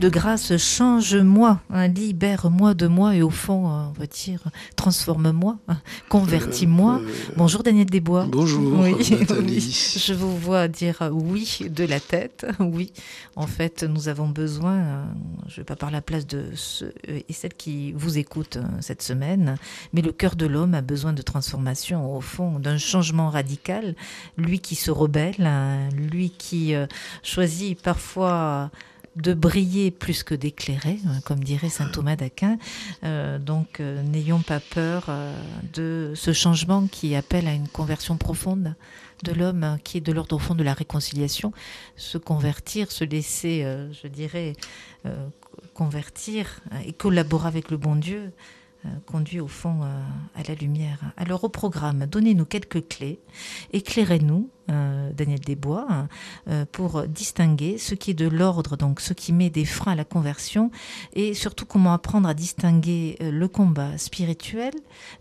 De grâce, change-moi, hein, libère-moi de moi et au fond, euh, on va dire, transforme-moi, hein, convertis-moi. Euh, euh, Bonjour Daniel Desbois. Bonjour Nathalie. Je vous vois dire oui de la tête. Oui, en fait, nous avons besoin, je ne vais pas parler à la place de ceux et celles qui vous écoutent cette semaine, mais le cœur de l'homme a besoin de transformation, au fond, d'un changement radical. Lui qui se rebelle, hein, lui qui choisit parfois de briller plus que d'éclairer, hein, comme dirait saint Thomas d'Aquin. Euh, donc euh, n'ayons pas peur euh, de ce changement qui appelle à une conversion profonde de l'homme, hein, qui est de l'ordre au fond de la réconciliation, se convertir, se laisser, je dirais, convertir et collaborer avec le bon Dieu. Euh, conduit au fond euh, à la lumière. Alors au programme, donnez-nous quelques clés, éclairez-nous, euh, Daniel Desbois, pour distinguer ce qui est de l'ordre, donc ce qui met des freins à la conversion, et surtout comment apprendre à distinguer le combat spirituel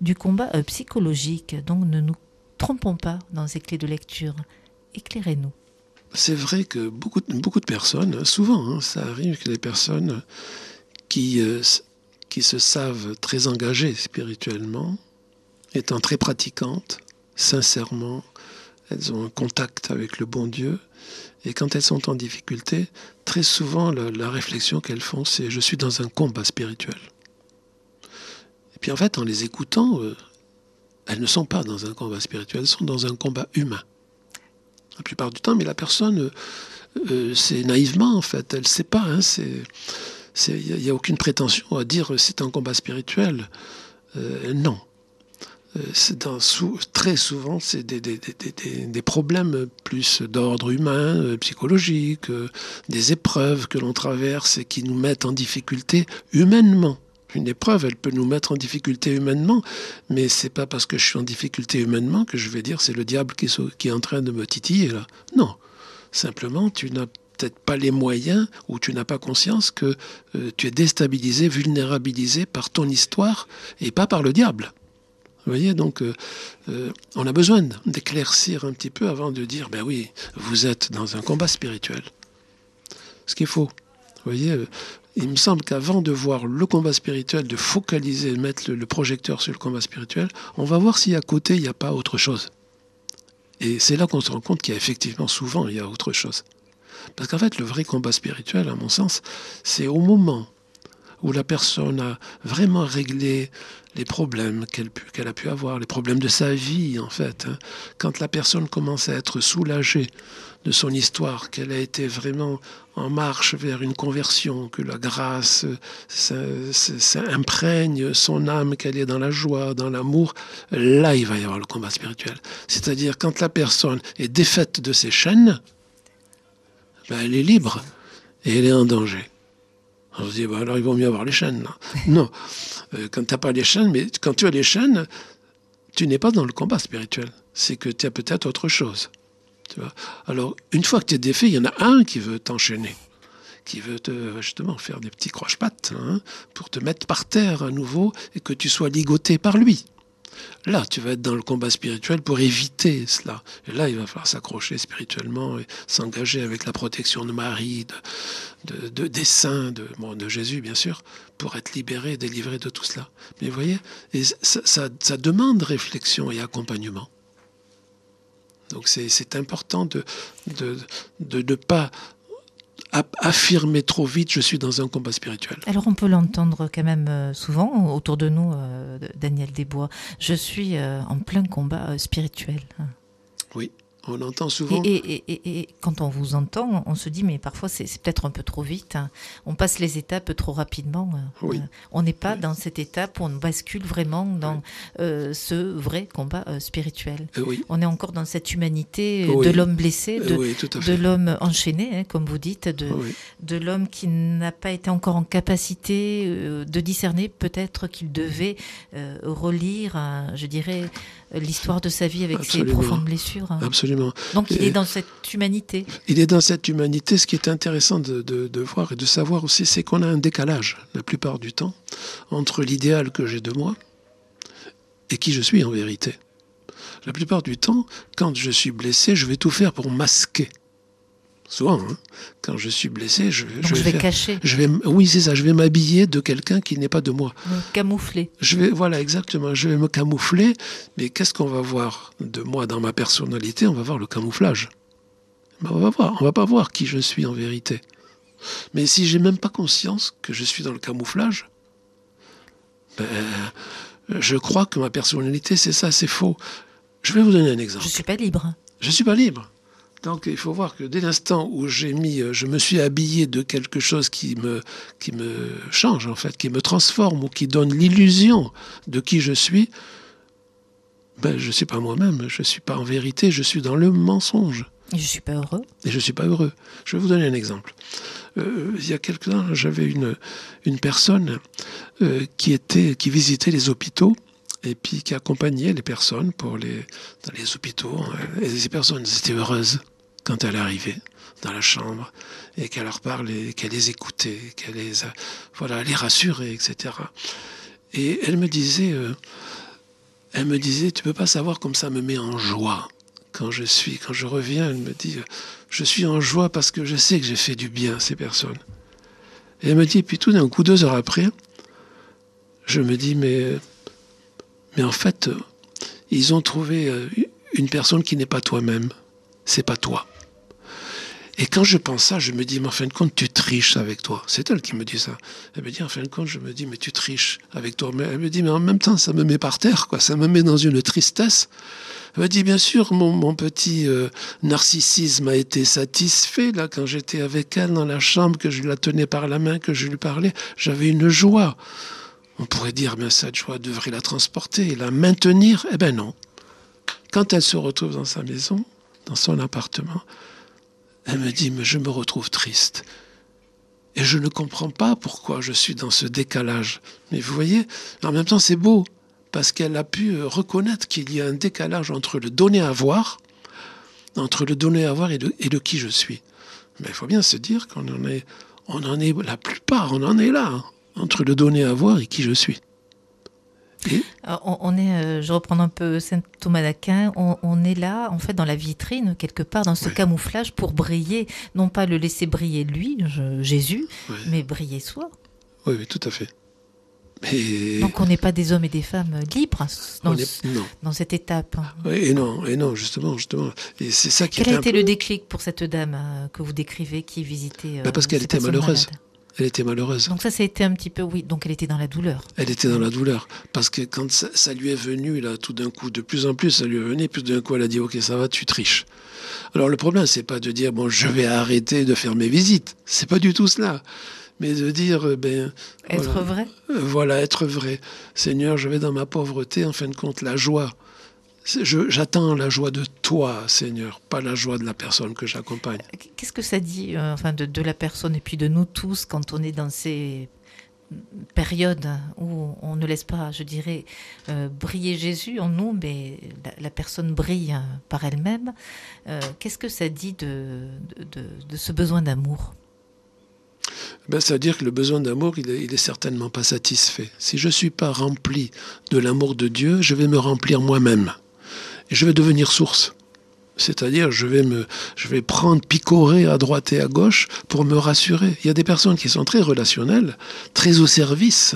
du combat psychologique. Donc ne nous trompons pas dans ces clés de lecture. Éclairez-nous. C'est vrai que beaucoup, beaucoup de personnes, souvent, hein, ça arrive que les personnes qui qui se savent très engagées spirituellement, étant très pratiquantes, sincèrement, elles ont un contact avec le bon Dieu, et quand elles sont en difficulté, très souvent la, réflexion qu'elles font, c'est je suis dans un combat spirituel. Et puis en fait, en les écoutant, euh, elles ne sont pas dans un combat spirituel, elles sont dans un combat humain. La plupart du temps, mais la personne, euh, euh, c'est naïvement en fait, elle ne sait pas, hein, c'est il n'y a, aucune prétention à dire c'est un combat spirituel. Euh, non. Euh, très souvent, c'est des, problèmes plus d'ordre humain, euh, psychologique, des épreuves que l'on traverse et qui nous mettent en difficulté humainement. Une épreuve, elle peut nous mettre en difficulté humainement, mais c'est pas parce que je suis en difficulté humainement que je vais dire c'est le diable qui, est en train de me titiller. Non, simplement tu n'as pas les moyens ou tu n'as pas conscience que euh, tu es déstabilisé, vulnérabilisé par ton histoire et pas par le diable. Vous voyez, donc euh, euh, on a besoin d'éclaircir un petit peu avant de dire, ben oui, vous êtes dans un combat spirituel. Ce qu'il faut. Vous voyez, il me semble qu'avant de voir le combat spirituel, de focaliser, mettre le, le projecteur sur le combat spirituel, on va voir si à côté, il n'y a pas autre chose. Et c'est là qu'on se rend compte qu'il y a effectivement souvent, il y a autre chose. Parce qu'en fait, le vrai combat spirituel, à mon sens, c'est au moment où la personne a vraiment réglé les problèmes qu'elle a pu avoir, les problèmes de sa vie, en fait. Hein. Quand la personne commence à être soulagée de son histoire, qu'elle a été vraiment en marche vers une conversion, que la grâce imprègne son âme, qu'elle est dans la joie, dans l'amour, là, il va y avoir le combat spirituel. C'est-à-dire quand la personne est défaite de ses chaînes, ben, elle est libre et elle est en danger. On se dit, bah, alors il vaut mieux avoir les chaînes. non, euh, quand tu n'as pas les chaînes, mais quand tu as les chaînes, tu n'es pas dans le combat spirituel. C'est que tu as peut-être autre chose. Tu vois alors, une fois que tu es défait, il y en a un qui veut t'enchaîner, qui veut te, justement faire des petits croche-pattes hein, pour te mettre par terre à nouveau et que tu sois ligoté par lui. Là, tu vas être dans le combat spirituel pour éviter cela. Et là, il va falloir s'accrocher spirituellement et s'engager avec la protection de Marie, de, des saints, de, de Jésus, bien sûr, pour être libéré, délivré de tout cela. Mais vous voyez, ça, demande réflexion et accompagnement. Donc c'est important de ne de, de, pas affirmer trop vite je suis dans un combat spirituel. Alors on peut l'entendre quand même euh, souvent autour de nous, euh, Daniel Desbois. Je suis euh, en plein combat spirituel. Oui. On entend souvent. Et, quand on vous entend, on se dit, mais parfois c'est peut-être un peu trop vite. Hein. On passe les étapes trop rapidement. Euh, oui. on n'est pas dans cette étape où on bascule vraiment dans euh, ce vrai combat euh, spirituel. Oui. On est encore dans cette humanité de l'homme blessé, de, de l'homme enchaîné, hein, comme vous dites, de, de l'homme qui n'a pas été encore en capacité de discerner peut-être qu'il devait relire, je dirais, l'histoire de sa vie avec ses profondes blessures. Absolument. Donc il est dans cette humanité. Il est dans cette humanité. Ce qui est intéressant de, de voir et de savoir aussi, c'est qu'on a un décalage la plupart du temps entre l'idéal que j'ai de moi et qui je suis en vérité. La plupart du temps, quand je suis blessé, je vais tout faire pour masquer. Souvent, hein, quand je suis blessé, je, je vais, cacher. Je vais, oui, c'est ça. Je vais m'habiller de quelqu'un qui n'est pas de moi. Me camoufler. Je vais, voilà, exactement. Je vais me camoufler. Mais qu'est-ce qu'on va voir de moi dans ma personnalité? On va voir le camouflage. Ben, on va voir. On va pas voir qui je suis en vérité. Mais si j'ai même pas conscience que je suis dans le camouflage, ben, je crois que ma personnalité, c'est ça, c'est faux. Je vais vous donner un exemple. Je suis pas libre. Je suis pas libre. Donc il faut voir que dès l'instant où j'ai mis, euh, je me suis habillé de quelque chose qui me, qui me change en fait, qui me transforme ou qui donne l'illusion de qui je suis, ben, je ne suis pas moi-même, je ne suis pas en vérité, je suis dans le mensonge. Et je ne suis pas heureux. Et je ne suis pas heureux. Je vais vous donner un exemple. Euh, il y a quelques temps, j'avais une, une personne euh, qui, était, qui visitait les hôpitaux et puis qui accompagnait les personnes pour les, dans les hôpitaux. Et ces personnes étaient heureuses quand elle arrivait dans la chambre et qu'elle leur parlait, qu'elle les écoutait, qu'elle les, voilà, les rassurait, etc. Et elle me disait, euh, elle me disait, tu peux pas savoir comme ça me met en joie quand je suis, quand je reviens. Elle me dit, je suis en joie parce que je sais que j'ai fait du bien à ces personnes. Et elle me dit, et puis tout d'un coup, deux heures après, je me dis, mais, mais en fait, ils ont trouvé euh, une personne qui n'est pas toi-même. C'est pas toi. Et quand je pense ça, je me dis, mais en fin de compte, tu triches avec toi. C'est elle qui me dit ça. Elle me dit, en fin de compte, je me dis, mais tu triches avec toi. Elle me dit, mais en même temps, ça me met par terre, quoi. Ça me met dans une tristesse. Elle me dit, bien sûr, mon, petit euh, narcissisme a été satisfait, là, quand j'étais avec elle dans la chambre, que je la tenais par la main, que je lui parlais. J'avais une joie. On pourrait dire, mais cette joie devrait la transporter, la maintenir. Eh ben non. Quand elle se retrouve dans sa maison, dans son appartement, elle me dit, mais je me retrouve triste. Et je ne comprends pas pourquoi je suis dans ce décalage. Mais vous voyez, en même temps, c'est beau, parce qu'elle a pu euh, reconnaître qu'il y a un décalage entre le donner à voir, entre le donner à voir et le, et qui je suis. Mais il faut bien se dire qu'on en est, on en est, la plupart, on en est là, hein, entre le donner à voir et qui je suis. Euh, on, est, euh, je reprends un peu Saint Thomas d'Aquin, on, est là, en fait, dans la vitrine, quelque part, dans ce camouflage pour briller, non pas le laisser briller lui, Jésus, mais briller soi. Oui, oui, tout à fait. Donc on n'est pas des hommes et des femmes libres dans, dans cette étape. Oui, et non, et non, justement, justement. Et c'est ça qui Quel a été le déclic pour cette dame euh, que vous décrivez qui visitait bah Parce qu'elle était malheureuse. Elle était malheureuse. Donc ça, été un petit peu, oui, donc elle était dans la douleur. Elle était dans la douleur. Parce que quand ça, lui est venu, là, tout d'un coup, de plus en plus, ça lui est venu, plus d'un coup, elle a dit, OK, ça va, tu triches. Alors le problème, c'est pas de dire, bon, je vais arrêter de faire mes visites. C'est pas du tout cela. Mais de dire, euh, ben. Être vrai. Euh, voilà, être vrai. Seigneur, je vais dans ma pauvreté, en fin de compte, la joie J'attends la joie de toi, Seigneur, pas la joie de la personne que j'accompagne. Qu'est-ce que ça dit euh, enfin, de, la personne et puis de nous tous quand on est dans ces périodes où on ne laisse pas, je dirais, euh, briller Jésus en nous, mais la, personne brille par elle-même. Euh, qu'est-ce que ça dit de, de, ce besoin d'amour? Ben, C'est-à-dire que le besoin d'amour, il, il est, certainement pas satisfait. Si je ne suis pas rempli de l'amour de Dieu, je vais me remplir moi-même et je vais devenir source. C'est-à-dire, je vais me, je vais prendre, picorer à droite et à gauche pour me rassurer. Il y a des personnes qui sont très relationnelles, très au service,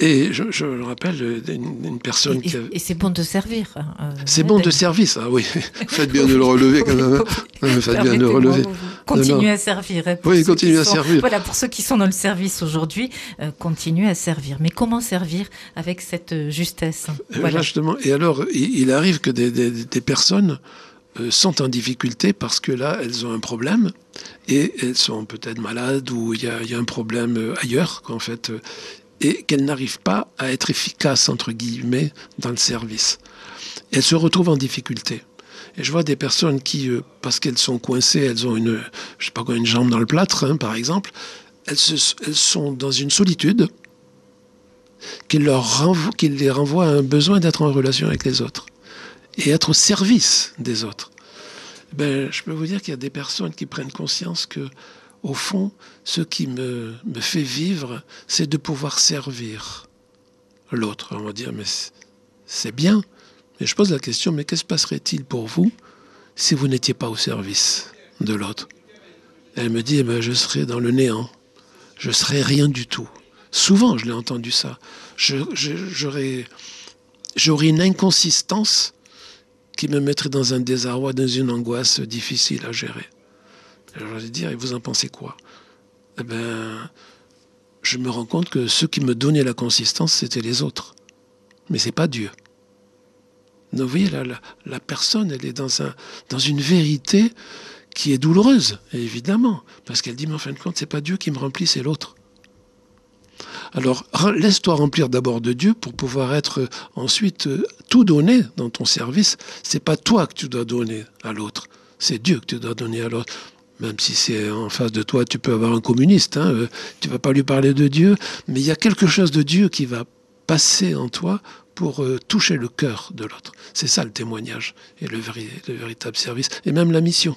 et je, je me rappelle d'une personne et, qui. Et c'est bon de servir. Hein, euh, c'est bon de service, ah oui. Faites bien de le relever quand même. Hein. Faites bien de le relever. Continuez à servir. Hein, oui, continuez à servir. Voilà, pour ceux qui sont dans le service aujourd'hui, euh, continuez à servir. Mais comment servir avec cette euh, justesse voilà. Justement. Et alors, il, arrive que des, des, des personnes sont en difficulté parce que là, elles ont un problème et elles sont peut-être malades ou il y, y, a un problème ailleurs, qu'en fait, et qu'elles n'arrivent pas à être efficaces, entre guillemets, dans le service. elles se retrouvent en difficulté. Et je vois des personnes qui, euh, parce qu'elles sont coincées, elles ont une, je sais pas quoi, une jambe dans le plâtre, hein, par exemple, elles, elles, sont dans une solitude qui, leur qui les renvoie à un besoin d'être en relation avec les autres et être au service des autres. Ben, je peux vous dire qu'il y a des personnes qui prennent conscience que au fond, ce qui me, me fait vivre, c'est de pouvoir servir l'autre. On va dire, mais c'est bien. Mais je pose la question, mais qu'est-ce passerait-il pour vous si vous n'étiez pas au service de l'autre? Elle me dit, eh ben, je serais dans le néant. Je serais rien du tout. Souvent, je l'ai entendu ça. J'aurais une inconsistance qui me mettrait dans un désarroi, dans une angoisse difficile à gérer. Je vais dire, et vous en pensez quoi? Eh bien, je me rends compte que ceux qui me donnaient la consistance, c'était les autres. Mais c'est pas Dieu. vous voyez, la, la, personne, elle est dans, un, dans une vérité qui est douloureuse, évidemment, parce qu'elle dit, mais en fin de compte, c'est pas Dieu qui me remplit, c'est l'autre. Alors, laisse-toi remplir d'abord de Dieu pour pouvoir être euh, ensuite euh, tout donné dans ton service. C'est pas toi que tu dois donner à l'autre, c'est Dieu que tu dois donner à l'autre. Même si c'est en face de toi, tu peux avoir un communiste, hein, euh, tu vas pas lui parler de Dieu, mais il y a quelque chose de Dieu qui va passer en toi pour toucher le cœur de l'autre. C'est ça le témoignage et le, le véritable service, et même la mission.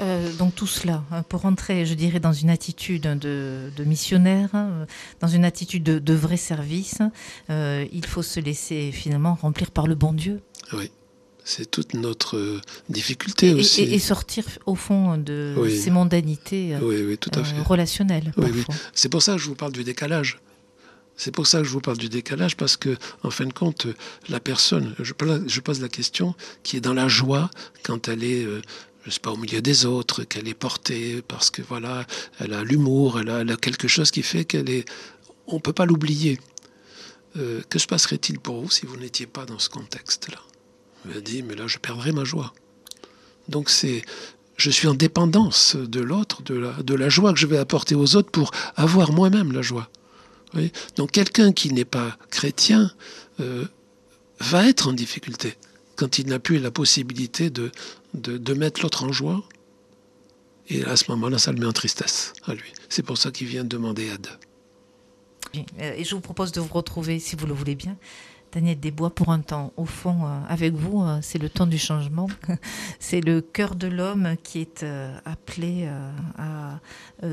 Euh, donc tout cela, hein, pour rentrer, je dirais, dans une attitude de, missionnaire, hein, dans une attitude de, vrai service, euh, il faut se laisser finalement remplir par le bon Dieu. Oui. C'est toute notre euh, difficulté aussi. Et, sortir au fond de ces mondanités relationnelles. C'est pour ça que je vous parle du décalage. C'est pour ça que je vous parle du décalage, parce que, en fin de compte, la personne, je, pose la question, qui est dans la joie quand elle est je sais pas, au milieu des autres, qu'elle est portée parce que voilà, elle a l'humour, elle, a, quelque chose qui fait qu'elle est. On peut pas l'oublier. Euh, que se passerait-il pour vous si vous n'étiez pas dans ce contexte-là? Elle dit, mais là, je perdrais ma joie. Donc c'est, je suis en dépendance de l'autre, de la, de la joie que je vais apporter aux autres pour avoir moi-même la joie. Donc quelqu'un qui n'est pas chrétien euh, va être en difficulté quand il n'a plus la possibilité de, de, mettre l'autre en joie. Et à ce moment-là, ça le met en tristesse à lui. C'est pour ça qu'il vient demander aide. Euh, et je vous propose de vous retrouver, si vous le voulez bien, Daniel Desbois, pour un temps. Au fond, euh, avec vous, euh, c'est le temps du changement. c'est le cœur de l'homme qui est appelé à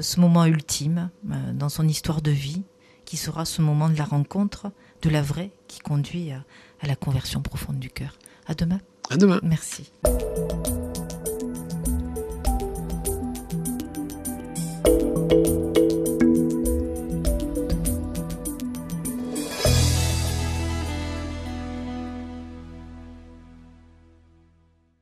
ce moment ultime dans son histoire de vie, qui sera ce moment de la rencontre, de la vraie, qui conduit à la conversion profonde du cœur. À demain. À demain. Merci.